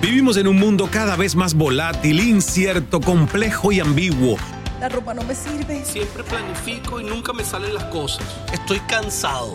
Vivimos en un mundo cada vez más volátil, incierto, complejo y ambiguo. La ropa no me sirve. Siempre planifico y nunca me salen las cosas. Estoy cansado.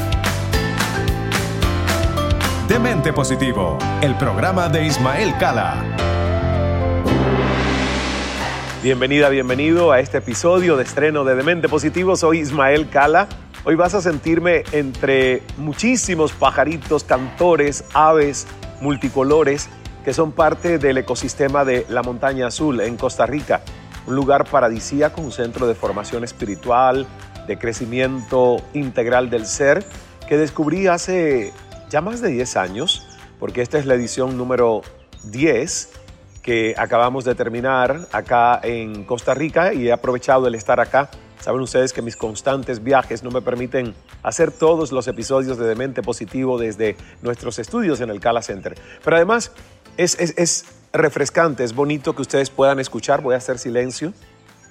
Demente Positivo, el programa de Ismael Cala. Bienvenida, bienvenido a este episodio de estreno de Demente Positivo. Soy Ismael Cala. Hoy vas a sentirme entre muchísimos pajaritos, cantores, aves, multicolores que son parte del ecosistema de la Montaña Azul en Costa Rica, un lugar paradisíaco, un centro de formación espiritual, de crecimiento integral del ser, que descubrí hace ya más de 10 años, porque esta es la edición número 10 que acabamos de terminar acá en Costa Rica y he aprovechado el estar acá. Saben ustedes que mis constantes viajes no me permiten hacer todos los episodios de Demente Positivo desde nuestros estudios en el Cala Center. Pero además es, es, es refrescante, es bonito que ustedes puedan escuchar. Voy a hacer silencio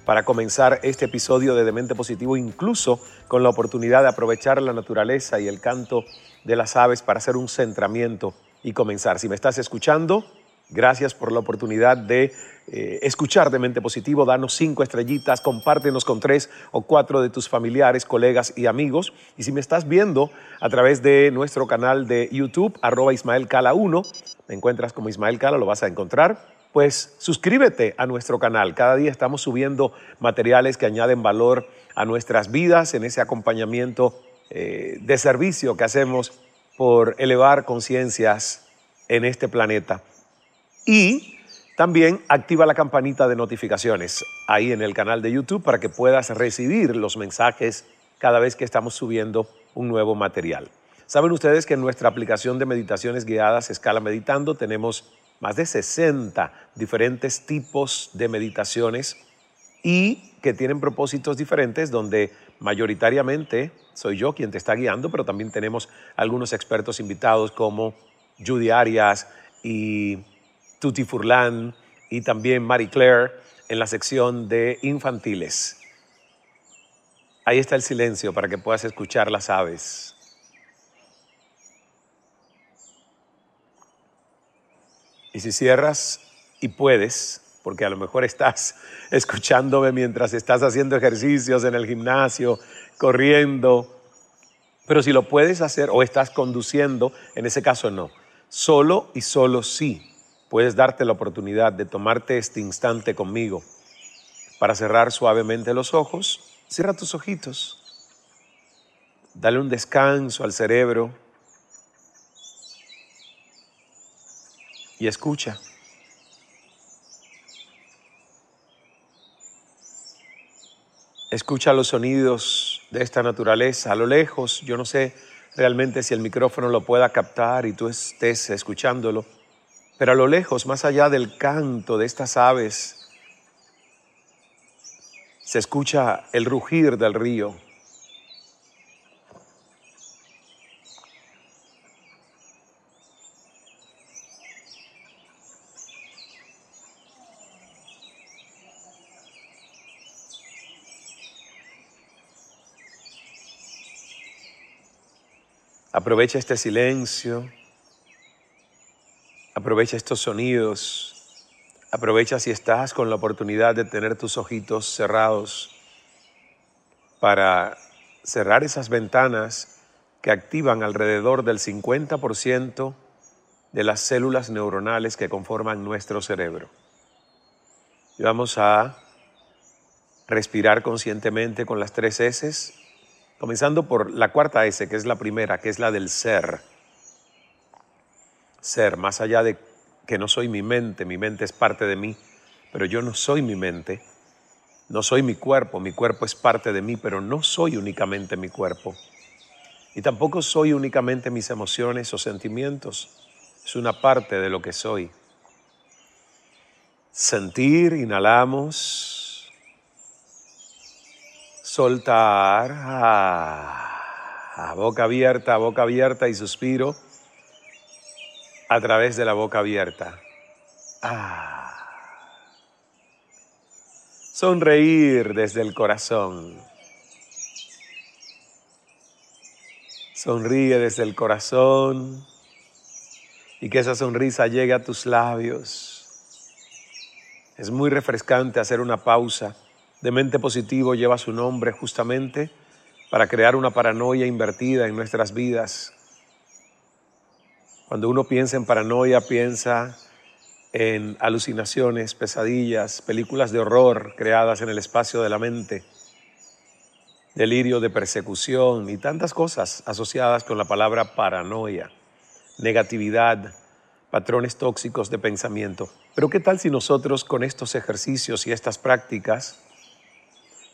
para comenzar este episodio de Demente Positivo, incluso con la oportunidad de aprovechar la naturaleza y el canto de las aves para hacer un centramiento y comenzar. Si me estás escuchando, gracias por la oportunidad de eh, escuchar Demente Positivo. Danos cinco estrellitas, compártenos con tres o cuatro de tus familiares, colegas y amigos. Y si me estás viendo a través de nuestro canal de YouTube, arroba Ismael Cala 1, me encuentras como Ismael Cala, lo vas a encontrar pues suscríbete a nuestro canal. Cada día estamos subiendo materiales que añaden valor a nuestras vidas en ese acompañamiento eh, de servicio que hacemos por elevar conciencias en este planeta. Y también activa la campanita de notificaciones ahí en el canal de YouTube para que puedas recibir los mensajes cada vez que estamos subiendo un nuevo material. Saben ustedes que en nuestra aplicación de meditaciones guiadas Escala Meditando tenemos más de 60 diferentes tipos de meditaciones y que tienen propósitos diferentes donde mayoritariamente soy yo quien te está guiando, pero también tenemos algunos expertos invitados como Judy Arias y Tuti Furlan y también Marie Claire en la sección de infantiles. Ahí está el silencio para que puedas escuchar las aves. Y si cierras y puedes, porque a lo mejor estás escuchándome mientras estás haciendo ejercicios en el gimnasio, corriendo, pero si lo puedes hacer o estás conduciendo, en ese caso no. Solo y solo sí puedes darte la oportunidad de tomarte este instante conmigo para cerrar suavemente los ojos. Cierra tus ojitos. Dale un descanso al cerebro y escucha. Escucha los sonidos de esta naturaleza a lo lejos. Yo no sé realmente si el micrófono lo pueda captar y tú estés escuchándolo, pero a lo lejos, más allá del canto de estas aves, se escucha el rugir del río. Aprovecha este silencio, aprovecha estos sonidos, aprovecha si estás con la oportunidad de tener tus ojitos cerrados para cerrar esas ventanas que activan alrededor del 50% de las células neuronales que conforman nuestro cerebro. Y vamos a respirar conscientemente con las tres S, comenzando por la cuarta S, que es la primera, que es la del ser. Ser, más allá de que no soy mi mente, mi mente es parte de mí, pero yo no soy mi mente, no soy mi cuerpo, mi cuerpo es parte de mí, pero no soy únicamente mi cuerpo. Y tampoco soy únicamente mis emociones o sentimientos, es una parte de lo que soy. Sentir, inhalamos, soltar, a boca abierta, boca abierta y suspiro a través de la boca abierta. Ah. Sonreír desde el corazón. Sonríe desde el corazón y que esa sonrisa llegue a tus labios. Es muy refrescante hacer una pausa. De mente positivo lleva su nombre justamente para crear una paranoia invertida en nuestras vidas cuando uno piensa en paranoia, piensa en alucinaciones, pesadillas, películas de horror creadas en el espacio de la mente, delirio de persecución y tantas cosas asociadas con la palabra paranoia, negatividad, patrones tóxicos de pensamiento. Pero ¿qué tal si nosotros con estos ejercicios y estas prácticas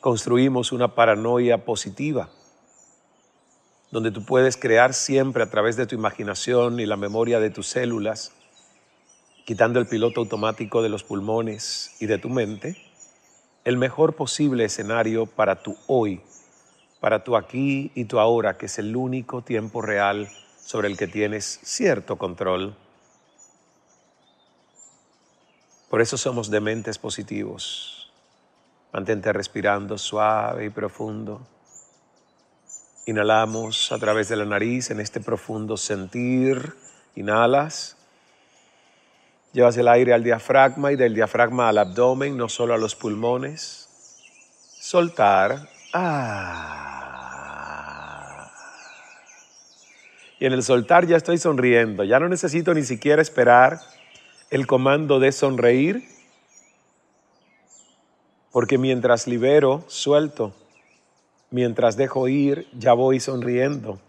construimos una paranoia positiva? donde tú puedes crear siempre a través de tu imaginación y la memoria de tus células, quitando el piloto automático de los pulmones y de tu mente, el mejor posible escenario para tu hoy, para tu aquí y tu ahora, que es el único tiempo real sobre el que tienes cierto control. Por eso somos dementes positivos. Mantente respirando suave y profundo. Inhalamos a través de la nariz en este profundo sentir. Inhalas. Llevas el aire al diafragma y del diafragma al abdomen, no solo a los pulmones. Soltar. Ah. Y en el soltar ya estoy sonriendo. Ya no necesito ni siquiera esperar el comando de sonreír. Porque mientras libero, suelto. Mientras dejo ir, ya voy sonriendo.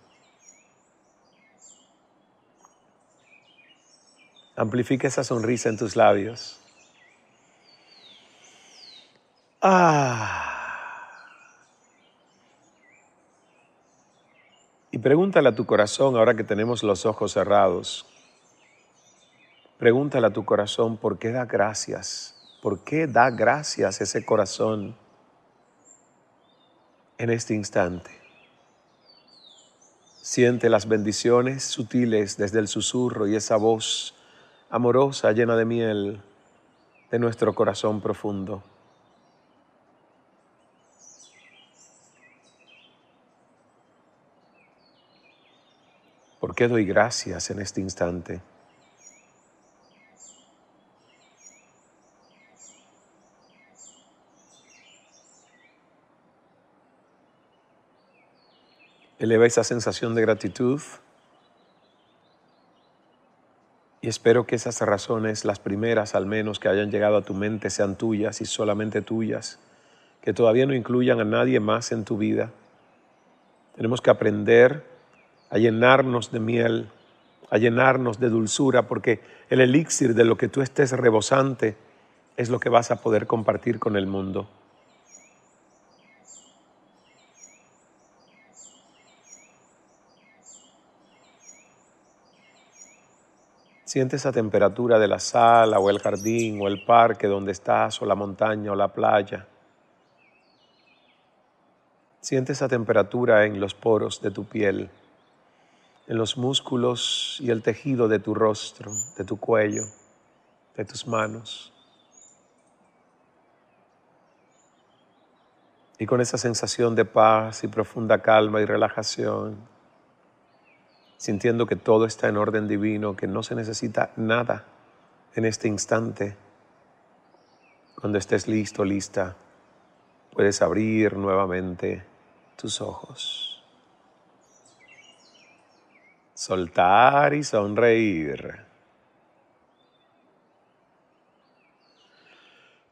Amplifica esa sonrisa en tus labios. Ah. Y pregúntale a tu corazón, ahora que tenemos los ojos cerrados, pregúntale a tu corazón por qué da gracias, por qué da gracias ese corazón en este instante. Siente las bendiciones sutiles desde el susurro y esa voz amorosa llena de miel de nuestro corazón profundo. ¿Por qué doy gracias en este instante? Eleva esa sensación de gratitud y espero que esas razones, las primeras al menos que hayan llegado a tu mente, sean tuyas y solamente tuyas, que todavía no incluyan a nadie más en tu vida. Tenemos que aprender a llenarnos de miel, a llenarnos de dulzura, porque el elixir de lo que tú estés rebosante es lo que vas a poder compartir con el mundo. Siente esa temperatura de la sala o el jardín o el parque donde estás o la montaña o la playa. Siente esa temperatura en los poros de tu piel, en los músculos y el tejido de tu rostro, de tu cuello, de tus manos. Y con esa sensación de paz y profunda calma y relajación, sintiendo que todo está en orden divino, que no se necesita nada en este instante. Cuando estés listo, lista, puedes abrir nuevamente tus ojos. Soltar y sonreír.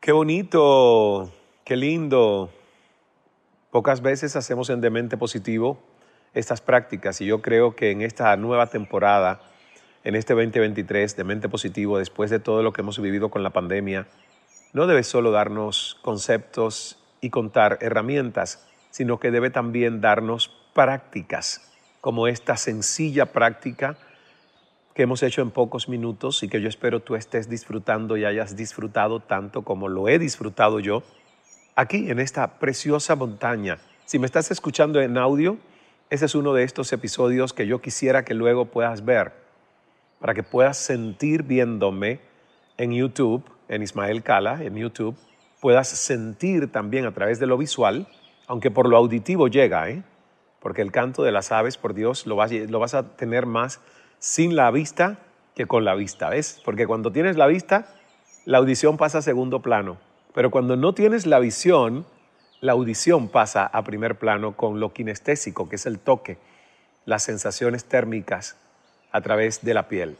Qué bonito, qué lindo. Pocas veces hacemos en Demente Positivo estas prácticas y yo creo que en esta nueva temporada, en este 2023 de Mente Positivo, después de todo lo que hemos vivido con la pandemia, no debe solo darnos conceptos y contar herramientas, sino que debe también darnos prácticas, como esta sencilla práctica que hemos hecho en pocos minutos y que yo espero tú estés disfrutando y hayas disfrutado tanto como lo he disfrutado yo, aquí en esta preciosa montaña. Si me estás escuchando en audio, ese es uno de estos episodios que yo quisiera que luego puedas ver, para que puedas sentir viéndome en YouTube, en Ismael Cala, en YouTube, puedas sentir también a través de lo visual, aunque por lo auditivo llega, ¿eh? porque el canto de las aves, por Dios, lo vas, lo vas a tener más sin la vista que con la vista, ¿ves? Porque cuando tienes la vista, la audición pasa a segundo plano. Pero cuando no tienes la visión, la audición pasa a primer plano con lo kinestésico, que es el toque, las sensaciones térmicas a través de la piel.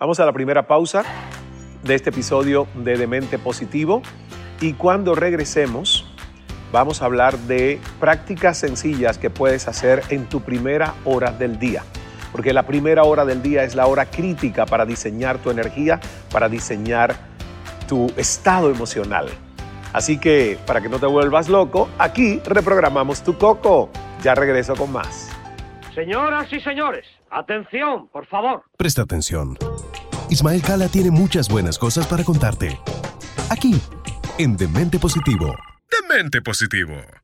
Vamos a la primera pausa de este episodio de Demente Positivo y cuando regresemos vamos a hablar de prácticas sencillas que puedes hacer en tu primera hora del día porque la primera hora del día es la hora crítica para diseñar tu energía, para diseñar tu estado emocional. Así que, para que no te vuelvas loco, aquí reprogramamos tu coco. Ya regreso con más. Señoras y señores, atención, por favor. Presta atención. Ismael Cala tiene muchas buenas cosas para contarte. Aquí, en Demente Positivo. Demente Positivo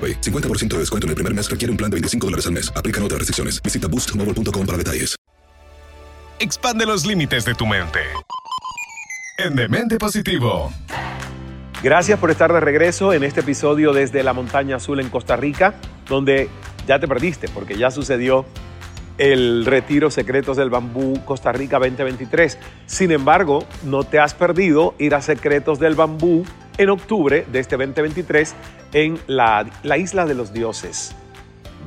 AroPay. 50% de descuento en el primer mes requiere un plan de 25 dólares al mes. Aplican otras restricciones. Visita boostmobile.com para detalles. Expande los límites de tu mente. En Demente Positivo. Gracias por estar de regreso en este episodio desde la Montaña Azul en Costa Rica, donde ya te perdiste porque ya sucedió el Retiro Secretos del Bambú Costa Rica 2023. Sin embargo, no te has perdido ir a Secretos del Bambú en octubre de este 2023 en la, la Isla de los Dioses,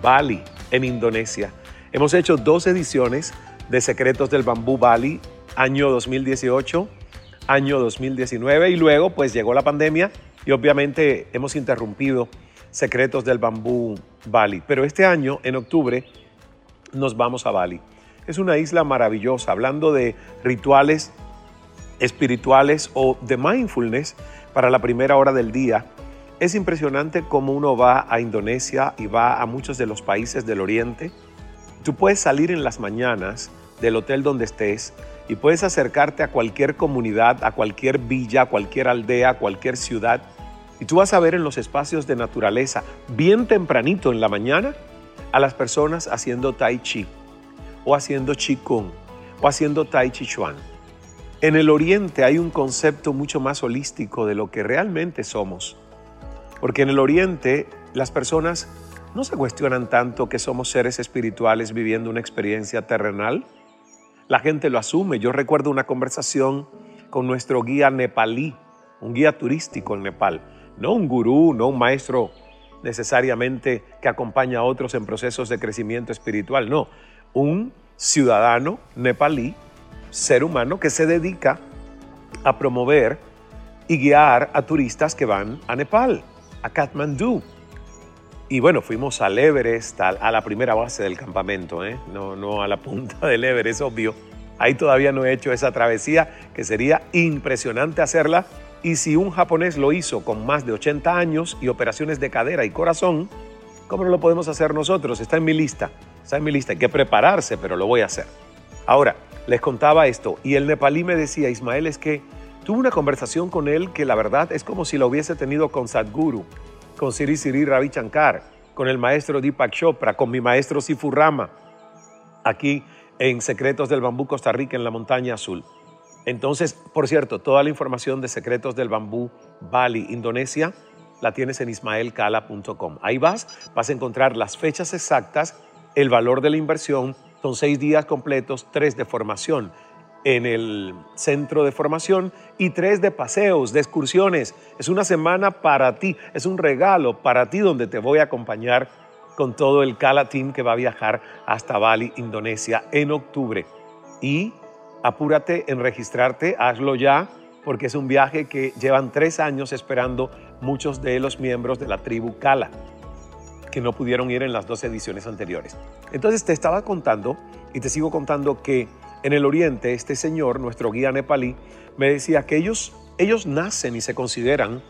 Bali, en Indonesia. Hemos hecho dos ediciones de Secretos del Bambú Bali, año 2018, año 2019 y luego pues llegó la pandemia y obviamente hemos interrumpido Secretos del Bambú Bali. Pero este año, en octubre, nos vamos a Bali. Es una isla maravillosa, hablando de rituales espirituales o de mindfulness para la primera hora del día. Es impresionante cómo uno va a Indonesia y va a muchos de los países del Oriente. Tú puedes salir en las mañanas del hotel donde estés y puedes acercarte a cualquier comunidad, a cualquier villa, a cualquier aldea, a cualquier ciudad y tú vas a ver en los espacios de naturaleza, bien tempranito en la mañana, a las personas haciendo tai chi o haciendo qigong o haciendo tai chi chuan. En el oriente hay un concepto mucho más holístico de lo que realmente somos. Porque en el oriente las personas no se cuestionan tanto que somos seres espirituales viviendo una experiencia terrenal. La gente lo asume. Yo recuerdo una conversación con nuestro guía nepalí, un guía turístico en Nepal, no un gurú, no un maestro necesariamente que acompaña a otros en procesos de crecimiento espiritual, no, un ciudadano nepalí, ser humano que se dedica a promover y guiar a turistas que van a Nepal, a Kathmandú. Y bueno, fuimos al Everest, a, la primera base del campamento, ¿eh? no, no a la punta del Everest, obvio. Ahí todavía no he hecho esa travesía, que sería impresionante hacerla. Y si un japonés lo hizo con más de 80 años y operaciones de cadera y corazón, ¿cómo no lo podemos hacer nosotros? Está en mi lista, está en mi lista. Hay que prepararse, pero lo voy a hacer. Ahora, les contaba esto y el nepalí me decía, Ismael, es que tuve una conversación con él que la verdad es como si la hubiese tenido con Sadhguru con Siri Siri Ravi Shankar, con el maestro Deepak Chopra, con mi maestro Sifu Rama, aquí en Secretos del Bambú Costa Rica en la Montaña Azul. Entonces, por cierto, toda la información de Secretos del Bambú Bali, Indonesia, la tienes en ismaelcala.com. Ahí vas, vas a encontrar las fechas exactas, el valor de la inversión, son seis días completos, tres de formación en el centro de formación y tres de paseos, de excursiones. Es una semana para ti, es un regalo para ti donde te voy a acompañar con todo el Kala Team que va a viajar hasta Bali, Indonesia, en octubre. Y apúrate en registrarte, hazlo ya, porque es un viaje que llevan tres años esperando muchos de los miembros de la tribu Kala, que no pudieron ir en las dos ediciones anteriores. Entonces te estaba contando y te sigo contando que en el oriente, este señor, nuestro guía nepalí, me decía que ellos, ellos nacen y se consideran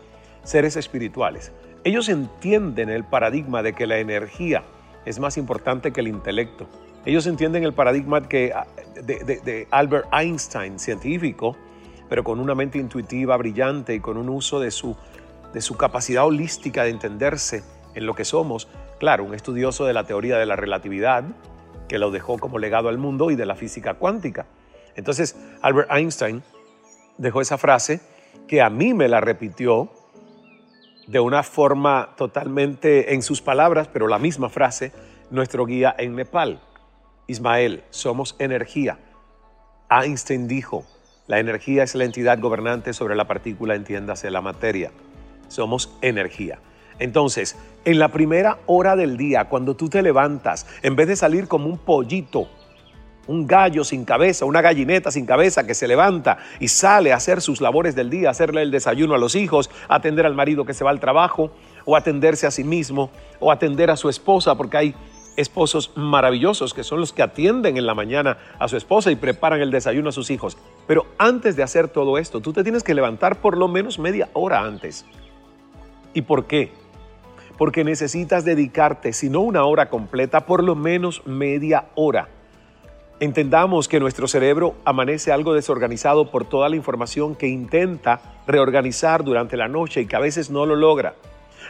seres espirituales. Ellos entienden el paradigma de que la energía es más importante que el intelecto. Ellos entienden el paradigma ah, de, de Albert Einstein, científico, pero con una mente intuitiva, brillante y con un uso de su, de su capacidad holística de entenderse en lo que somos. Claro, un estudioso de la teoría de la relatividad, que lo dejó como legado al mundo y de la física cuántica. Entonces, Albert Einstein dejó esa frase que a mí me la repitió de una forma totalmente en sus palabras, pero la misma frase, nuestro guía en Nepal. Ismael, somos energía. Einstein dijo, la energía es la entidad gobernante sobre la partícula, entiéndase la materia. Somos energía. Entonces, en la primera hora del día, cuando tú te levantas, en vez de salir como un pollito, un gallo sin cabeza, una gallineta sin cabeza que se levanta y sale a hacer sus labores del día, hacerle el desayuno a los hijos, atender al marido que se va al trabajo, o atenderse a sí mismo, o atender a su esposa, porque hay esposos maravillosos que son los que atienden en la mañana a su esposa y preparan el desayuno a sus hijos. Pero antes de hacer todo esto, tú te tienes que levantar por lo menos media hora antes. ¿Y por qué? Porque necesitas dedicarte, si no una hora completa, por lo menos media hora. Entendamos que nuestro cerebro amanece algo desorganizado por toda la información que intenta reorganizar durante la noche y que a veces no lo logra.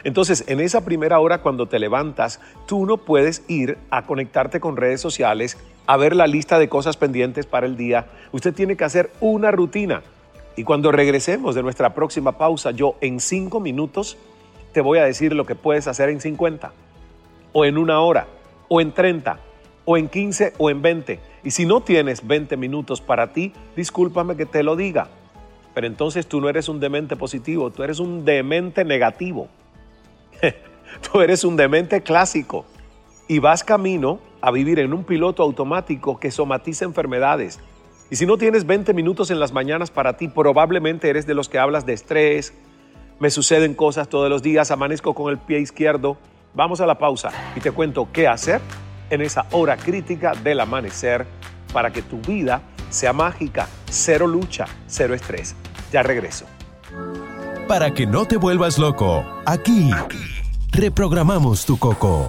Entonces, en esa primera hora cuando te levantas, tú no puedes ir a conectarte con redes sociales, a ver la lista de cosas pendientes para el día. Usted tiene que hacer una rutina. Y cuando regresemos de nuestra próxima pausa, yo en cinco minutos te voy a decir lo que puedes hacer en 50, o en una hora, o en 30, o en 15, o en 20. Y si no tienes 20 minutos para ti, discúlpame que te lo diga. Pero entonces tú no eres un demente positivo, tú eres un demente negativo. tú eres un demente clásico. Y vas camino a vivir en un piloto automático que somatiza enfermedades. Y si no tienes 20 minutos en las mañanas para ti, probablemente eres de los que hablas de estrés, me suceden cosas todos los días, amanezco con el pie izquierdo. Vamos a la pausa y te cuento qué hacer en esa hora crítica del amanecer para que tu vida sea mágica, cero lucha, cero estrés. Ya regreso. Para que no te vuelvas loco, aquí reprogramamos tu coco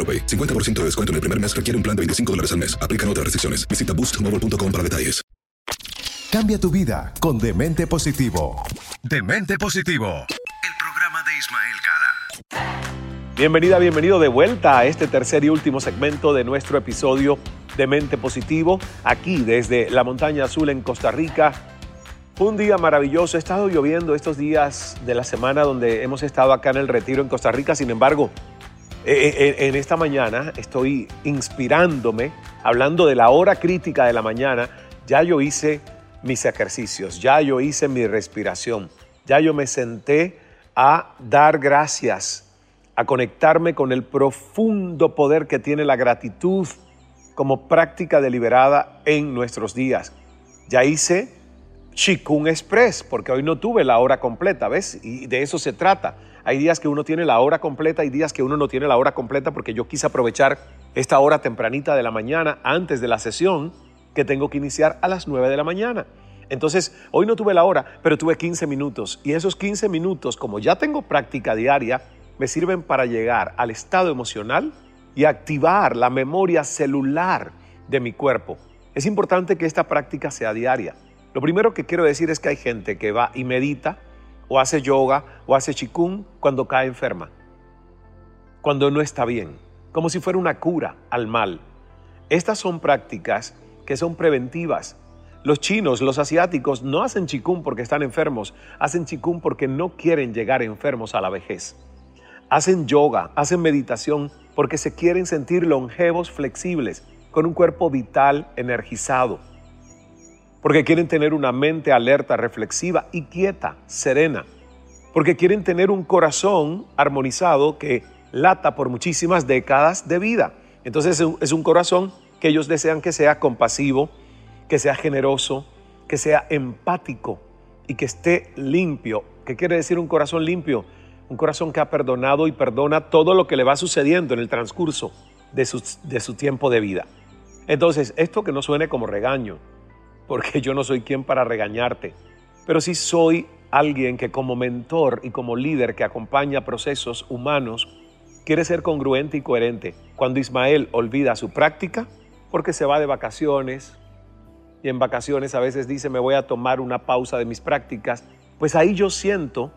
AroPay. 50% de descuento en el primer mes requiere un plan de 25 dólares al mes. Aplican otras restricciones. Visita boostmobile.com para detalles. Cambia tu vida con Demente Positivo. Demente Positivo. El programa de Ismael Cala. Bienvenida, bienvenido de vuelta a este tercer y último segmento de nuestro episodio de Mente Positivo, aquí desde la Montaña Azul en Costa Rica. Un día maravilloso, ha estado lloviendo estos días de la semana donde hemos estado acá en el retiro en Costa Rica, sin embargo, en esta mañana estoy inspirándome, hablando de la hora crítica de la mañana, ya yo hice mis ejercicios, ya yo hice mi respiración, ya yo me senté a dar gracias, a conectarme con el profundo poder que tiene la gratitud como práctica deliberada en nuestros días. Ya hice Chikung Express, porque hoy no tuve la hora completa, ¿ves? Y de eso se trata. Hay días que uno tiene la hora completa, hay días que uno no tiene la hora completa porque yo quise aprovechar esta hora tempranita de la mañana antes de la sesión que tengo que iniciar a las 9 de la mañana. Entonces, hoy no tuve la hora, pero tuve 15 minutos y esos 15 minutos, como ya tengo práctica diaria, me sirven para llegar al estado emocional y activar la memoria celular de mi cuerpo. Es importante que esta práctica sea diaria. Lo primero que quiero decir es que hay gente que va y medita o hace yoga o hace chikung cuando cae enferma, cuando no está bien, como si fuera una cura al mal. Estas son prácticas que son preventivas. Los chinos, los asiáticos no hacen chikung porque están enfermos, hacen chikung porque no quieren llegar enfermos a la vejez. Hacen yoga, hacen meditación porque se quieren sentir longevos, flexibles, con un cuerpo vital, energizado porque quieren tener una mente alerta, reflexiva y quieta, serena, porque quieren tener un corazón armonizado que lata por muchísimas décadas de vida. Entonces es un corazón que ellos desean que sea compasivo, que sea generoso, que sea empático y que esté limpio. ¿Qué quiere decir un corazón limpio? Un corazón que ha perdonado y perdona todo lo que le va sucediendo en el transcurso de su, de su tiempo de vida. Entonces, esto que no suene como regaño, porque yo no soy quien para regañarte, pero sí soy alguien que como mentor y como líder que acompaña procesos humanos, quiere ser congruente y coherente. Cuando Ismael olvida su práctica, porque se va de vacaciones, y en vacaciones a veces dice me voy a tomar una pausa de mis prácticas, pues ahí yo siento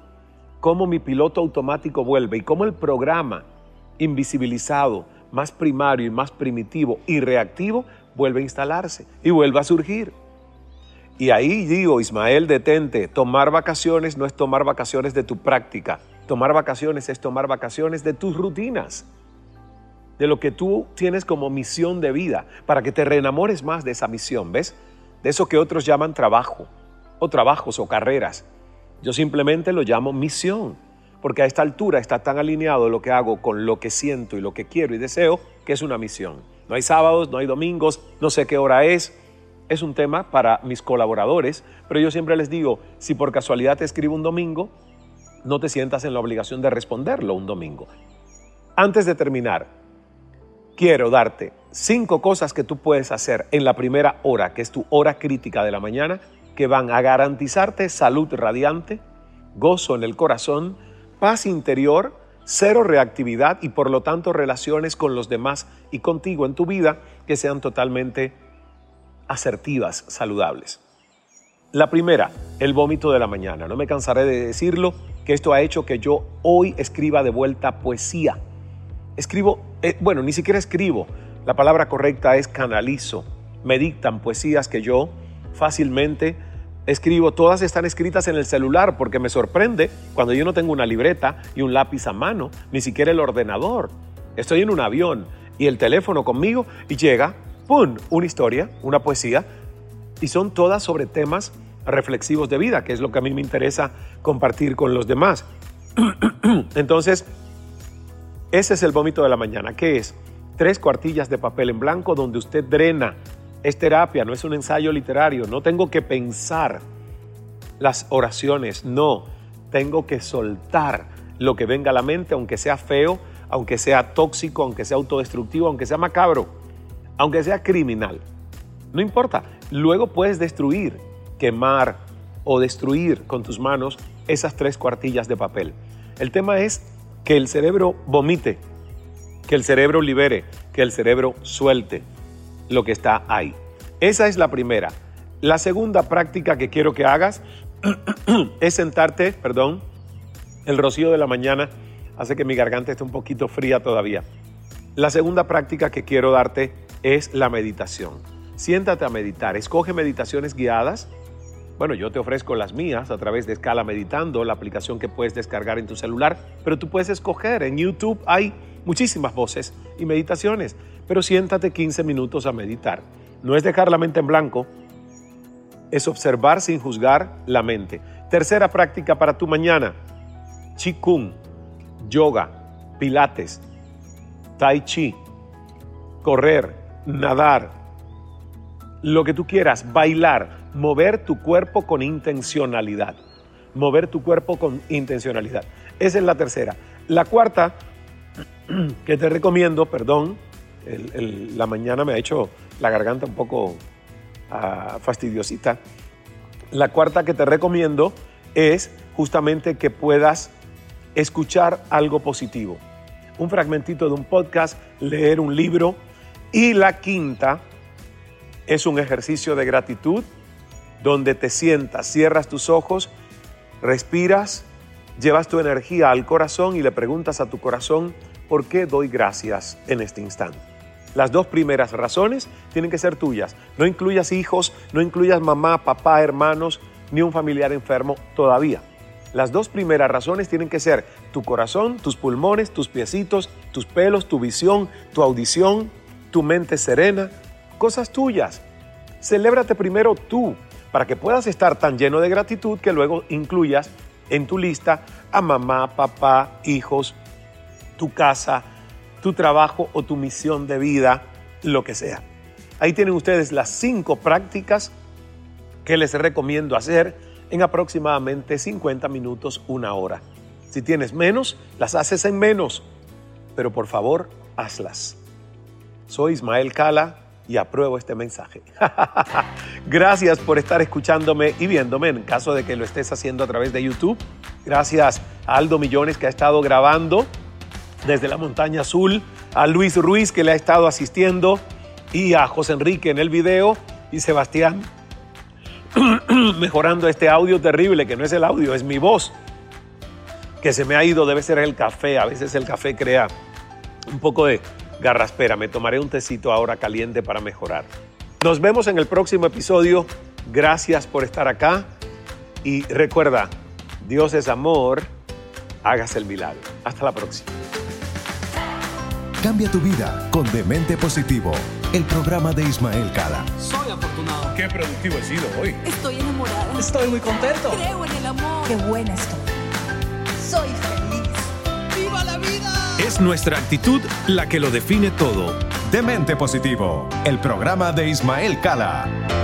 cómo mi piloto automático vuelve y cómo el programa invisibilizado, más primario y más primitivo y reactivo, vuelve a instalarse y vuelve a surgir. Y ahí digo, Ismael, detente, tomar vacaciones no es tomar vacaciones de tu práctica, tomar vacaciones es tomar vacaciones de tus rutinas, de lo que tú tienes como misión de vida, para que te reenamores más de esa misión, ¿ves? De eso que otros llaman trabajo, o trabajos o carreras. Yo simplemente lo llamo misión, porque a esta altura está tan alineado lo que hago con lo que siento y lo que quiero y deseo, que es una misión. No hay sábados, no hay domingos, no sé qué hora es, es un tema para mis colaboradores, pero yo siempre les digo, si por casualidad te escribo un domingo, no te sientas en la obligación de responderlo un domingo. Antes de terminar, quiero darte cinco cosas que tú puedes hacer en la primera hora, que es tu hora crítica de la mañana, que van a garantizarte salud radiante, gozo en el corazón, paz interior, cero reactividad y por lo tanto relaciones con los demás y contigo en tu vida que sean totalmente asertivas, saludables. La primera, el vómito de la mañana. No me cansaré de decirlo, que esto ha hecho que yo hoy escriba de vuelta poesía. Escribo, eh, bueno, ni siquiera escribo, la palabra correcta es canalizo. Me dictan poesías que yo fácilmente escribo. Todas están escritas en el celular porque me sorprende cuando yo no tengo una libreta y un lápiz a mano, ni siquiera el ordenador. Estoy en un avión y el teléfono conmigo y llega ¡pum! Una historia, una poesía, y son todas sobre temas reflexivos de vida, que es lo que a mí me interesa compartir con los demás. Entonces, ese es el vómito de la mañana, que es tres cuartillas de papel en blanco donde usted drena. Es terapia, no es un ensayo literario, no tengo que pensar las oraciones, no, tengo que soltar lo que venga a la mente, aunque sea feo, aunque sea tóxico, aunque sea autodestructivo, aunque sea macabro, aunque sea criminal. No importa, luego puedes destruir, quemar o destruir con tus manos esas tres cuartillas de papel. El tema es que el cerebro vomite, que el cerebro libere, que el cerebro suelte lo que está ahí. Esa es la primera. La segunda práctica que quiero que hagas es sentarte, perdón, el rocío de la mañana hace que mi garganta esté un poquito fría todavía. La segunda práctica que quiero darte es la meditación. Siéntate a meditar, escoge meditaciones guiadas. Bueno, yo te ofrezco las mías a través de Escala Meditando, la aplicación que puedes descargar en tu celular, pero tú puedes escoger. En YouTube hay muchísimas voces y meditaciones, pero siéntate 15 minutos a meditar. No es dejar la mente en blanco, es observar sin juzgar la mente. Tercera práctica para tu mañana, Qigong, yoga, pilates, tai chi, correr, nadar, lo que tú quieras, bailar, mover tu cuerpo con intencionalidad. Mover tu cuerpo con intencionalidad. Esa es la tercera. La cuarta, que te recomiendo, perdón, la mañana me ha hecho la garganta un poco ah, fastidiosita. La cuarta que te recomiendo es justamente que puedas escuchar algo positivo. Un fragmentito de un podcast, leer un libro. Y la quinta es un ejercicio de gratitud donde te sientas, cierras tus ojos, respiras, llevas tu energía al corazón y le preguntas a tu corazón, ¿por qué doy gracias en este instante? Las dos primeras razones tienen que ser tuyas. No incluyas hijos, no incluyas mamá, papá, hermanos, ni un familiar enfermo todavía. Las dos primeras razones tienen que ser tu corazón, tus pulmones, tus piecitos, tus pelos, tu visión, tu audición, tu mente serena, cosas tuyas. Celébrate primero tú para que puedas estar tan lleno de gratitud que luego incluyas en tu lista a mamá, papá, hijos, tu casa, tu trabajo o tu misión de vida, lo que sea. Ahí tienen ustedes las cinco prácticas que les recomiendo hacer en aproximadamente 50 minutos, una hora. Si tienes menos, las haces en menos, pero por favor, hazlas. Soy Ismael Cala y apruebo este mensaje. Gracias por estar escuchándome y viéndome en caso de que lo estés haciendo a través de YouTube. Gracias a Aldo Millones que ha estado grabando desde la montaña azul, a Luis Ruiz que le ha estado asistiendo y a José Enrique en el video y Sebastián mejorando este audio terrible, que no es el audio, es mi voz, que se me ha ido, debe ser el café. A veces el café crea un poco de garraspera. Me tomaré un tecito ahora caliente para mejorar. Nos vemos en el próximo episodio. Gracias por estar acá. Y recuerda, Dios es amor. Hágase el milagro. Hasta la próxima. Cambia tu vida con Demente Positivo, el programa de Ismael Cala. Soy afortunado. Qué productivo he sido hoy. Estoy enamorada. Estoy muy contento. Creo en el amor. Qué buena estoy. Soy feliz. ¡Viva la vida! Es nuestra actitud la que lo define todo. Demente Positivo, el programa de Ismael Cala.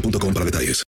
boostmobile.com para detalles.